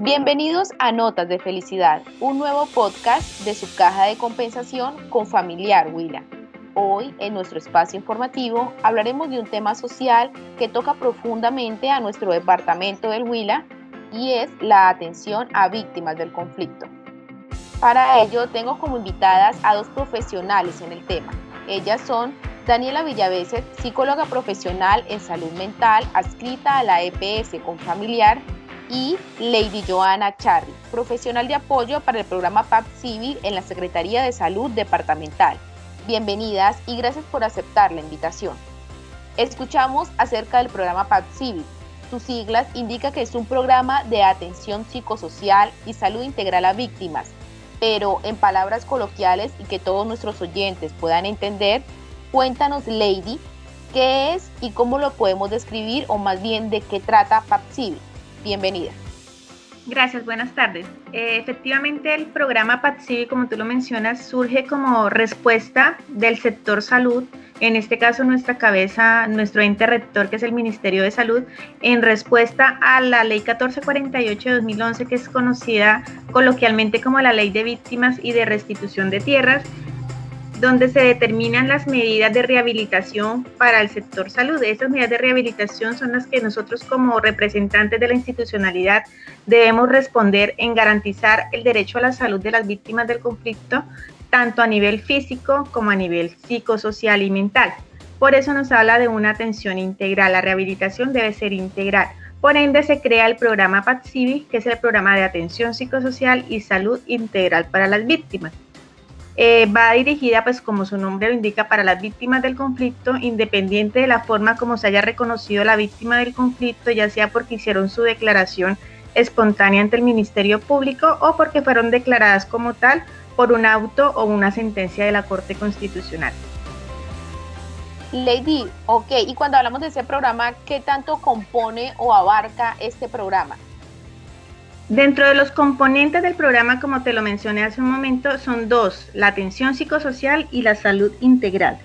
Bienvenidos a Notas de Felicidad, un nuevo podcast de su caja de compensación con Familiar Huila. Hoy, en nuestro espacio informativo, hablaremos de un tema social que toca profundamente a nuestro departamento del Huila y es la atención a víctimas del conflicto. Para ello, tengo como invitadas a dos profesionales en el tema. Ellas son Daniela Villaveses, psicóloga profesional en salud mental adscrita a la EPS con familiar y Lady Joana Charri, profesional de apoyo para el programa PAP Civil en la Secretaría de Salud Departamental. Bienvenidas y gracias por aceptar la invitación. Escuchamos acerca del programa PAP Civil. Sus siglas indica que es un programa de atención psicosocial y salud integral a víctimas, pero en palabras coloquiales y que todos nuestros oyentes puedan entender, cuéntanos Lady, qué es y cómo lo podemos describir o más bien de qué trata PAP Civil. Bienvenida. Gracias, buenas tardes. Eh, efectivamente, el programa PATSIVI, como tú lo mencionas, surge como respuesta del sector salud, en este caso nuestra cabeza, nuestro ente rector, que es el Ministerio de Salud, en respuesta a la Ley 1448 de 2011, que es conocida coloquialmente como la Ley de Víctimas y de Restitución de Tierras, donde se determinan las medidas de rehabilitación para el sector salud. Estas medidas de rehabilitación son las que nosotros como representantes de la institucionalidad debemos responder en garantizar el derecho a la salud de las víctimas del conflicto, tanto a nivel físico como a nivel psicosocial y mental. Por eso nos habla de una atención integral. La rehabilitación debe ser integral. Por ende, se crea el programa PATSIVI, que es el programa de atención psicosocial y salud integral para las víctimas. Eh, va dirigida, pues como su nombre lo indica, para las víctimas del conflicto, independiente de la forma como se haya reconocido la víctima del conflicto, ya sea porque hicieron su declaración espontánea ante el Ministerio Público o porque fueron declaradas como tal por un auto o una sentencia de la Corte Constitucional. Lady, ok, y cuando hablamos de ese programa, ¿qué tanto compone o abarca este programa? Dentro de los componentes del programa, como te lo mencioné hace un momento, son dos, la atención psicosocial y la salud integral.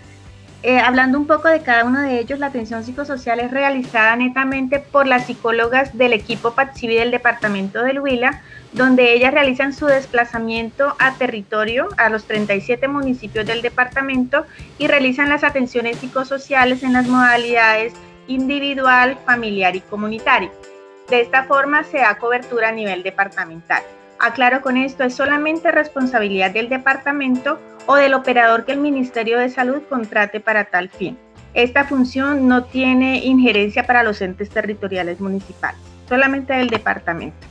Eh, hablando un poco de cada uno de ellos, la atención psicosocial es realizada netamente por las psicólogas del equipo PATSIVI del departamento del Huila, donde ellas realizan su desplazamiento a territorio a los 37 municipios del departamento y realizan las atenciones psicosociales en las modalidades individual, familiar y comunitaria. De esta forma se da cobertura a nivel departamental. Aclaro con esto, es solamente responsabilidad del departamento o del operador que el Ministerio de Salud contrate para tal fin. Esta función no tiene injerencia para los entes territoriales municipales, solamente del departamento.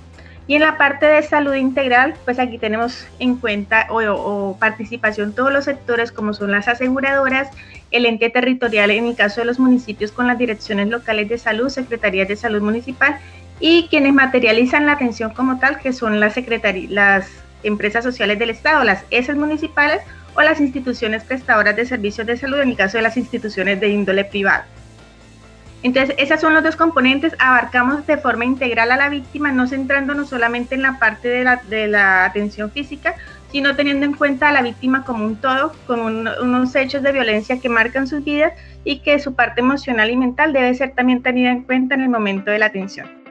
Y en la parte de salud integral, pues aquí tenemos en cuenta o, participación todos los sectores como son las aseguradoras, el ente territorial en el caso de los municipios con las direcciones locales de salud, secretarías de salud municipal y quienes materializan la atención como tal, que son las, las empresas sociales del Estado, las ESAs municipales o las instituciones prestadoras de servicios de salud, en el caso de las instituciones de índole privada. Entonces, esos son los dos componentes. Abarcamos de forma integral a la víctima, no centrándonos solamente en la parte de la, de la atención física, sino teniendo en cuenta a la víctima como un todo, con unos hechos de violencia que marcan sus vidas y que su parte emocional y mental debe ser también tenida en cuenta en el momento de la atención.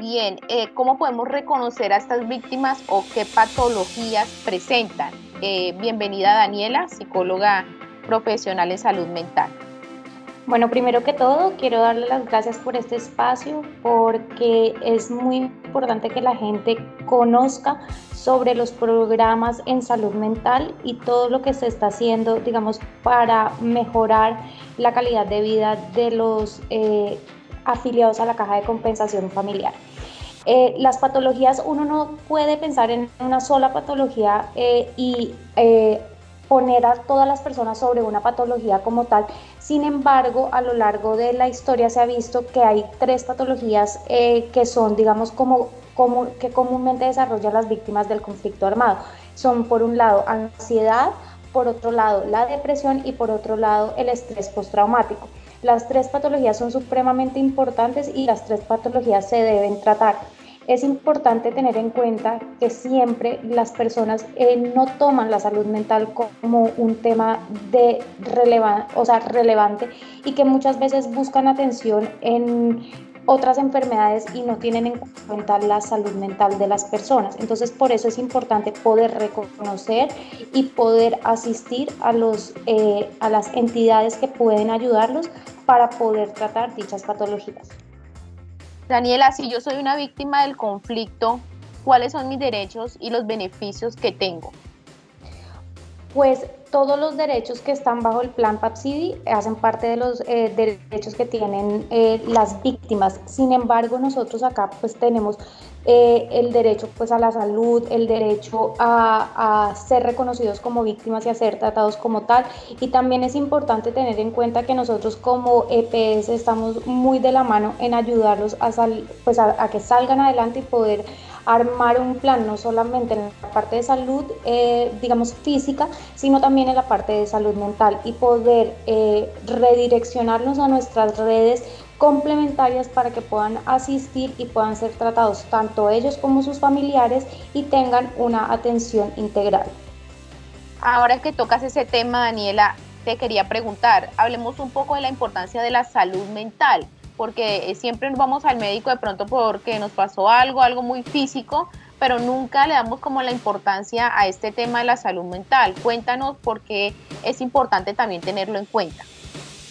Bien, eh, ¿cómo podemos reconocer a estas víctimas o qué patologías presentan? Eh, bienvenida Daniela, psicóloga profesional en salud mental. Bueno, primero que todo, quiero darle las gracias por este espacio porque es muy importante que la gente conozca sobre los programas en salud mental y todo lo que se está haciendo, digamos, para mejorar la calidad de vida de los eh, afiliados a la caja de compensación familiar. Eh, las patologías, uno no puede pensar en una sola patología eh, y eh, poner a todas las personas sobre una patología como tal. Sin embargo, a lo largo de la historia se ha visto que hay tres patologías que son, digamos, como, que comúnmente desarrollan las víctimas del conflicto armado. Son, por un lado, ansiedad, por otro lado, la depresión y por otro lado, el estrés postraumático. Las tres patologías son supremamente importantes y las tres patologías se deben tratar. Es importante tener en cuenta que siempre las personas eh, no toman la salud mental como un tema de o sea, relevante y que muchas veces buscan atención en otras enfermedades y no tienen en cuenta la salud mental de las personas. Entonces, por eso es importante poder reconocer y poder asistir a, los, eh, a las entidades que pueden ayudarlos para poder tratar dichas patologías. Daniela, si yo soy una víctima del conflicto, ¿cuáles son mis derechos y los beneficios que tengo? Pues todos los derechos que están bajo el plan PAPSIDI hacen parte de los eh, derechos que tienen eh, las víctimas. Sin embargo, nosotros acá pues tenemos eh, el derecho pues a la salud, el derecho a, ser reconocidos como víctimas y a ser tratados como tal. Y también es importante tener en cuenta que nosotros como EPS estamos muy de la mano en ayudarlos a, sal, pues a que salgan adelante y poder armar un plan no solamente en la parte de salud, eh, digamos, física, sino también en la parte de salud mental y poder eh, redireccionarnos a nuestras redes complementarias para que puedan asistir y puedan ser tratados tanto ellos como sus familiares y tengan una atención integral. Ahora que tocas ese tema, Daniela, te quería preguntar, hablemos un poco de la importancia de la salud mental porque siempre vamos al médico de pronto porque nos pasó algo, algo muy físico, pero nunca le damos como la importancia a este tema de la salud mental. Cuéntanos por qué es importante también tenerlo en cuenta.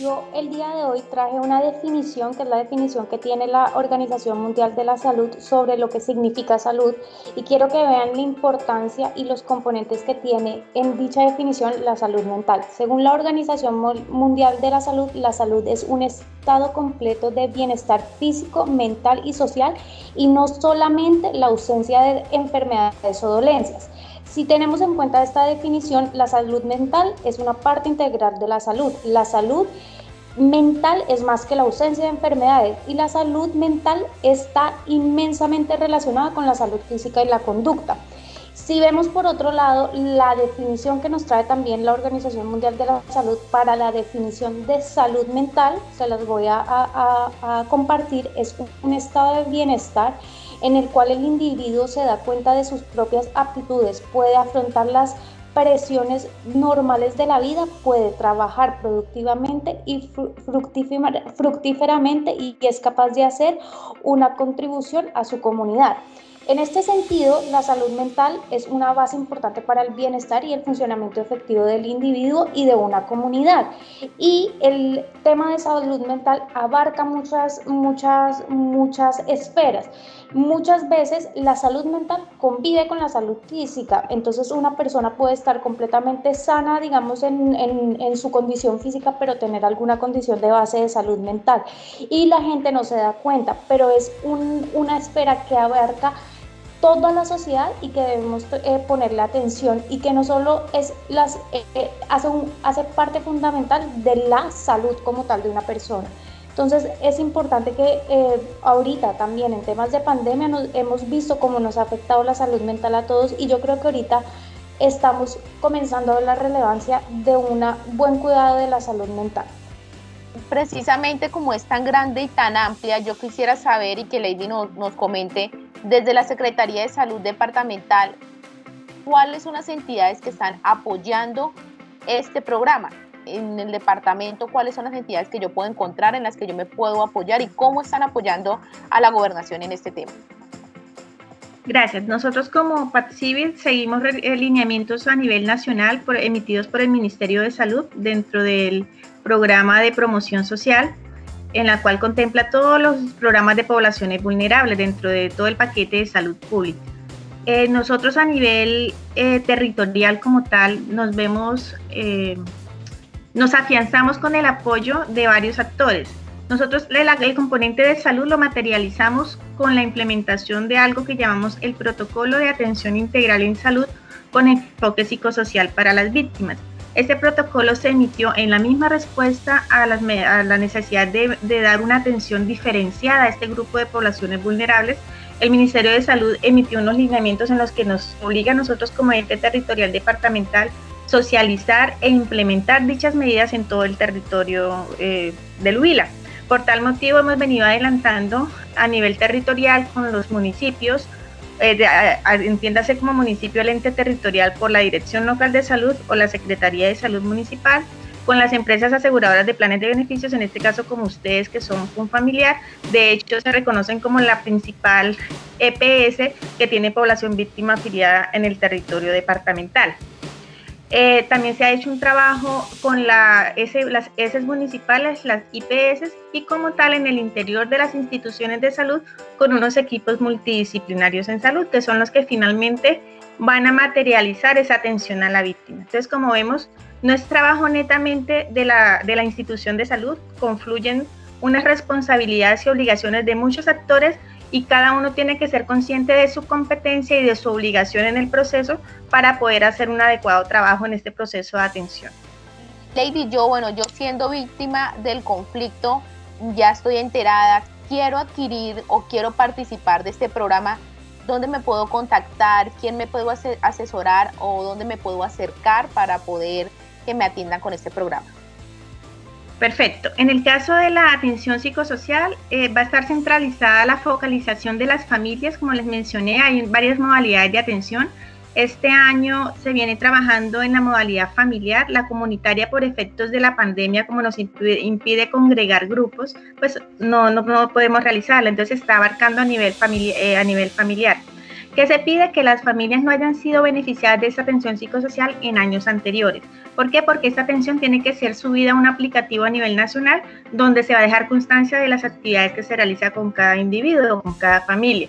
Yo el día de hoy traje una definición, que es la definición que tiene la Organización Mundial de la Salud sobre lo que significa salud y quiero que vean la importancia y los componentes que tiene en dicha definición la salud mental. Según la Organización Mundial de la Salud, la salud es un estado completo de bienestar físico, mental y social y no solamente la ausencia de enfermedades o dolencias. Si tenemos en cuenta esta definición, la salud mental es una parte integral de la salud. La salud mental es más que la ausencia de enfermedades y la salud mental está inmensamente relacionada con la salud física y la conducta. Si vemos por otro lado la definición que nos trae también la Organización Mundial de la Salud para la definición de salud mental, se las voy a, compartir, es un estado de bienestar en el cual el individuo se da cuenta de sus propias aptitudes, puede afrontar las presiones normales de la vida, puede trabajar productivamente y fructíferamente y es capaz de hacer una contribución a su comunidad. En este sentido, la salud mental es una base importante para el bienestar y el funcionamiento efectivo del individuo y de una comunidad. Y el tema de salud mental abarca muchas, muchas, muchas esferas. Muchas veces la salud mental convive con la salud física, entonces una persona puede estar completamente sana, digamos, en, en, su condición física, pero tener alguna condición de base de salud mental. Y la gente no se da cuenta, pero es un, una esfera que abarca toda la sociedad y que debemos eh, ponerle atención y que no solo es las, eh, eh, hace, un, hace parte fundamental de la salud como tal de una persona. Entonces es importante que eh, ahorita también en temas de pandemia nos, hemos visto cómo nos ha afectado la salud mental a todos y yo creo que ahorita estamos comenzando a ver la relevancia de un buen cuidado de la salud mental. Precisamente como es tan grande y tan amplia, yo quisiera saber y que Lady nos, nos comente desde la Secretaría de Salud Departamental, ¿cuáles son las entidades que están apoyando este programa? En el departamento cuáles son las entidades que yo puedo encontrar en las que yo me puedo apoyar y cómo están apoyando a la gobernación en este tema. Gracias. Nosotros como Civil seguimos lineamientos a nivel nacional emitidos por el Ministerio de Salud dentro del programa de promoción social, en la cual contempla todos los programas de poblaciones vulnerables dentro de todo el paquete de salud pública. Eh, nosotros a nivel eh, territorial como tal nos vemos eh, nos afianzamos con el apoyo de varios actores. Nosotros el, componente de salud lo materializamos con la implementación de algo que llamamos el protocolo de atención integral en salud con enfoque psicosocial para las víctimas. Este protocolo se emitió en la misma respuesta a, la necesidad de, de, dar una atención diferenciada a este grupo de poblaciones vulnerables. El Ministerio de Salud emitió unos lineamientos en los que nos obliga a nosotros como ente territorial departamental socializar e implementar dichas medidas en todo el territorio eh, del Huila. Por tal motivo hemos venido adelantando a nivel territorial con los municipios, eh, entiéndase como municipio el ente territorial por la Dirección Local de Salud o la Secretaría de Salud Municipal, con las empresas aseguradoras de planes de beneficios, en este caso como ustedes que son un familiar. De hecho, se reconocen como la principal EPS que tiene población víctima afiliada en el territorio departamental. Eh, también se ha hecho un trabajo con la las S municipales, las IPS, y como tal en el interior de las instituciones de salud con unos equipos multidisciplinarios en salud, que son los que finalmente van a materializar esa atención a la víctima. Entonces, como vemos, no es trabajo netamente de la, de la institución de salud, confluyen unas responsabilidades y obligaciones de muchos actores y cada uno tiene que ser consciente de su competencia y de su obligación en el proceso para poder hacer un adecuado trabajo en este proceso de atención. Lady, yo, bueno, yo siendo víctima del conflicto, ya estoy enterada, quiero adquirir o quiero participar de este programa, ¿dónde me puedo contactar? ¿Quién me puedo asesorar o dónde me puedo acercar para poder que me atiendan con este programa? Perfecto. En el caso de la atención psicosocial, eh, va a estar centralizada la focalización de las familias, como les mencioné, hay varias modalidades de atención. Este año se viene trabajando en la modalidad familiar, la comunitaria por efectos de la pandemia, como nos impide, congregar grupos, pues no, no, podemos realizarla, entonces está abarcando a nivel, eh, a nivel familiar que se pide que las familias no hayan sido beneficiadas de esta atención psicosocial en años anteriores. ¿Por qué? Porque esta atención tiene que ser subida a un aplicativo a nivel nacional donde se va a dejar constancia de las actividades que se realiza con cada individuo con cada familia.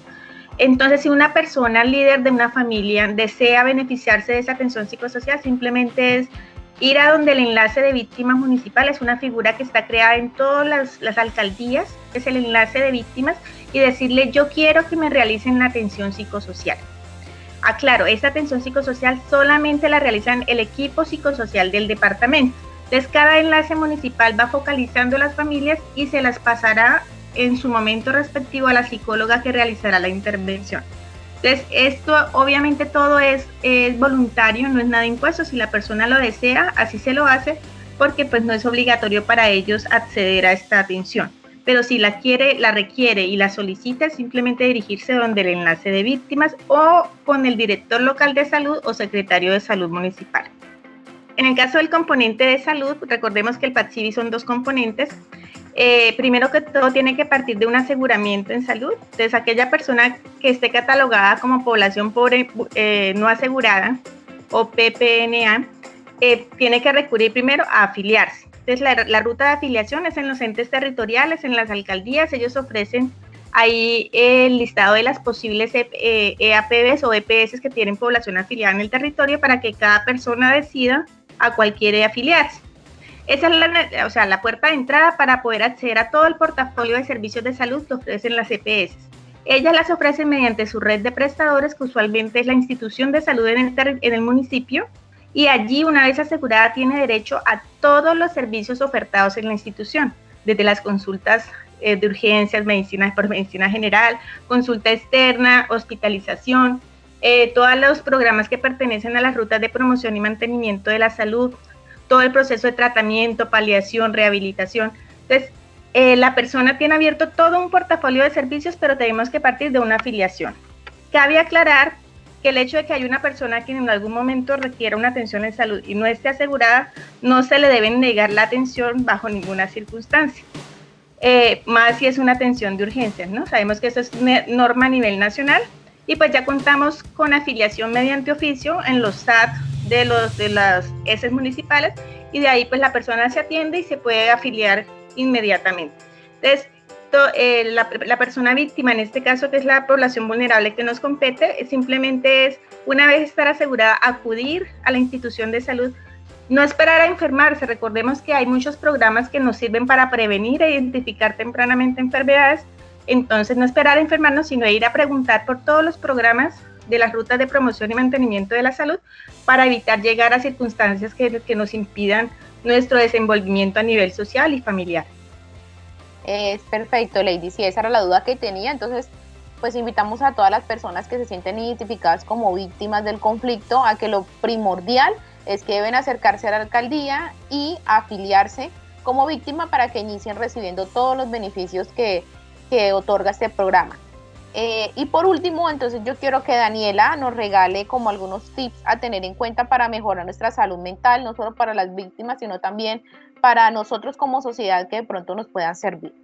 Entonces, si una persona líder de una familia desea beneficiarse de esa atención psicosocial, simplemente es ir a donde el enlace de víctimas municipales, una figura que está creada en todas las, las alcaldías, es el enlace de víctimas, y decirle yo quiero que me realicen la atención psicosocial. Aclaro, esta atención psicosocial solamente la realizan el equipo psicosocial del departamento. Entonces cada enlace municipal va focalizando las familias y se las pasará en su momento respectivo a la psicóloga que realizará la intervención. Entonces, esto obviamente todo es, voluntario, no es nada impuesto. Si la persona lo desea, así se lo hace, porque pues no es obligatorio para ellos acceder a esta atención pero si la quiere, la requiere y la solicita, simplemente dirigirse donde el enlace de víctimas o con el director local de salud o secretario de salud municipal. En el caso del componente de salud, recordemos que el PATSIVI son dos componentes. Eh, primero que todo, tiene que partir de un aseguramiento en salud. Entonces, aquella persona que esté catalogada como población pobre eh, no asegurada o PPNA, eh, tiene que recurrir primero a afiliarse. Entonces, la, ruta de afiliación es en los entes territoriales, en las alcaldías, ellos ofrecen ahí el listado de las posibles EAPBs e o EPS que tienen población afiliada en el territorio para que cada persona decida a cuál quiere afiliarse. Esa es la, o sea, la puerta de entrada para poder acceder a todo el portafolio de servicios de salud que ofrecen las EPS. Ellas las ofrecen mediante su red de prestadores, que usualmente es la institución de salud en el, municipio, y allí una vez asegurada tiene derecho a todos los servicios ofertados en la institución, desde las consultas eh, de urgencias, medicina por medicina general, consulta externa, hospitalización, eh, todos los programas que pertenecen a las rutas de promoción y mantenimiento de la salud, todo el proceso de tratamiento, paliación, rehabilitación. Entonces, eh, la persona tiene abierto todo un portafolio de servicios, pero tenemos que partir de una afiliación. Cabe aclarar que el hecho de que hay una persona que en algún momento requiera una atención en salud y no esté asegurada, no se le debe negar la atención bajo ninguna circunstancia. Eh, más si es una atención de urgencias, ¿no? Sabemos que eso es norma a nivel nacional y pues ya contamos con afiliación mediante oficio en los SAT de, los, de las S municipales y de ahí pues la persona se atiende y se puede afiliar inmediatamente. Entonces, eh, la, persona víctima, en este caso que es la población vulnerable que nos compete, simplemente es, una vez estar asegurada, acudir a la institución de salud, no esperar a enfermarse. Recordemos que hay muchos programas que nos sirven para prevenir e identificar tempranamente enfermedades. Entonces, no esperar a enfermarnos, sino ir a preguntar por todos los programas de las rutas de promoción y mantenimiento de la salud para evitar llegar a circunstancias que, que nos impidan nuestro desenvolvimiento a nivel social y familiar. Es perfecto, Lady. Si esa era la duda que tenía, entonces pues invitamos a todas las personas que se sienten identificadas como víctimas del conflicto a que lo primordial es que deben acercarse a la alcaldía y afiliarse como víctima para que inicien recibiendo todos los beneficios que, que otorga este programa. Eh, y por último, entonces yo quiero que Daniela nos regale como algunos tips a tener en cuenta para mejorar nuestra salud mental, no solo para las víctimas, sino también para nosotros como sociedad que de pronto nos puedan servir.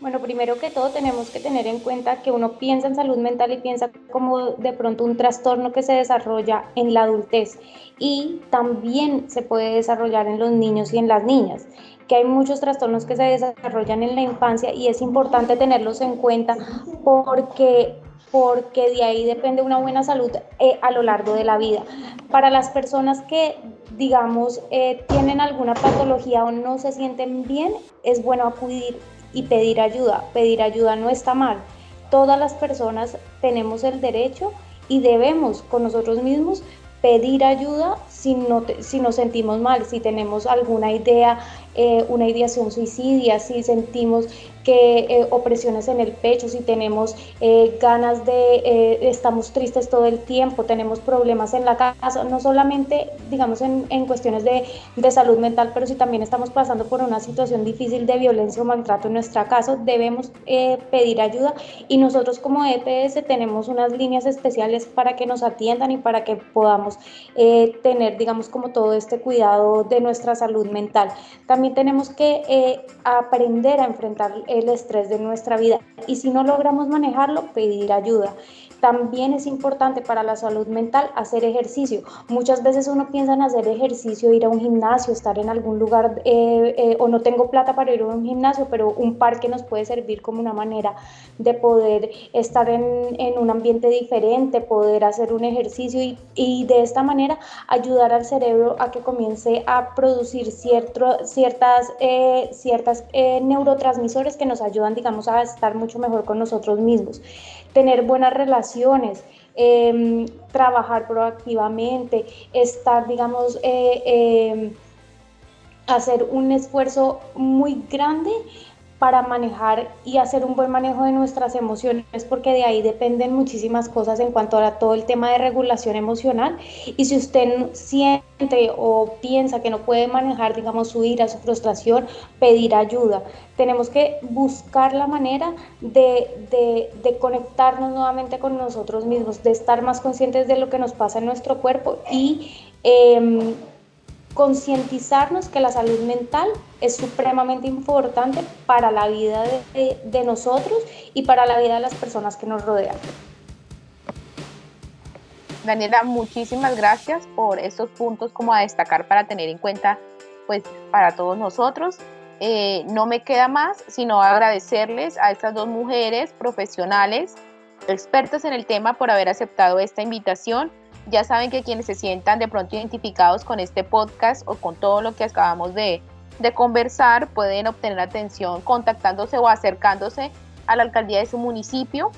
Bueno, primero que todo tenemos que tener en cuenta que uno piensa en salud mental y piensa como de pronto un trastorno que se desarrolla en la adultez y también se puede desarrollar en los niños y en las niñas que hay muchos trastornos que se desarrollan en la infancia y es importante tenerlos en cuenta porque porque de ahí depende una buena salud eh, a lo largo de la vida. Para las personas que, digamos, eh, tienen alguna patología o no se sienten bien, es bueno acudir y pedir ayuda. Pedir ayuda no está mal. Todas las personas tenemos el derecho y debemos con nosotros mismos pedir ayuda si, no si nos sentimos mal, si tenemos alguna idea, eh, una ideación suicidia, si sentimos que eh, opresiones en el pecho, si tenemos eh, ganas de, estamos tristes todo el tiempo, tenemos problemas en la casa, no solamente, digamos, en, en cuestiones de, de, salud mental, pero si también estamos pasando por una situación difícil de violencia o maltrato en nuestra casa, debemos pedir ayuda y nosotros como EPS tenemos unas líneas especiales para que nos atiendan y para que podamos tener, digamos, como todo este cuidado de nuestra salud mental. También tenemos que aprender a enfrentar el estrés de nuestra vida y si no logramos manejarlo, pedir ayuda. También es importante para la salud mental hacer ejercicio. Muchas veces uno piensa en hacer ejercicio, ir a un gimnasio, estar en algún lugar eh, eh, o no tengo plata para ir a un gimnasio, pero un parque nos puede servir como una manera de poder estar en, en un ambiente diferente, poder hacer un ejercicio y, y, de esta manera ayudar al cerebro a que comience a producir cierto, ciertas, eh, ciertas neurotransmisores que nos ayudan, digamos, a estar mucho mejor con nosotros mismos tener buenas relaciones, em, trabajar proactivamente, estar, digamos, eh, em, hacer un esfuerzo muy grande para manejar y hacer un buen manejo de nuestras emociones, porque de ahí dependen muchísimas cosas en cuanto a todo el tema de regulación emocional. Y si usted siente o piensa que no puede manejar, digamos, su ira, su frustración, pedir ayuda. Tenemos que buscar la manera de, de, conectarnos nuevamente con nosotros mismos, de estar más conscientes de lo que nos pasa en nuestro cuerpo y... Eh, concientizarnos que la salud mental es supremamente importante para la vida de, nosotros y para la vida de las personas que nos rodean. Daniela, muchísimas gracias por estos puntos como a destacar para tener en cuenta pues para todos nosotros. Eh, no me queda más sino agradecerles a estas dos mujeres profesionales, expertas en el tema por haber aceptado esta invitación ya saben que quienes se sientan de pronto identificados con este podcast o con todo lo que acabamos de, conversar pueden obtener atención contactándose o acercándose a la alcaldía de su municipio.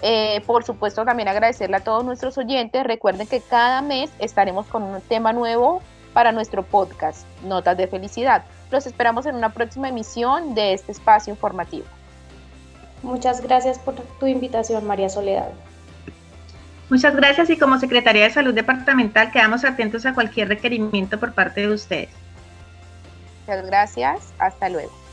Eh, por supuesto, también agradecerle a todos nuestros oyentes. Recuerden que cada mes estaremos con un tema nuevo para nuestro podcast, Notas de Felicidad. Los esperamos en una próxima emisión de este espacio informativo. Muchas gracias por tu invitación, María Soledad. Muchas gracias y como Secretaría de Salud Departamental quedamos atentos a cualquier requerimiento por parte de ustedes. Muchas gracias. Hasta luego.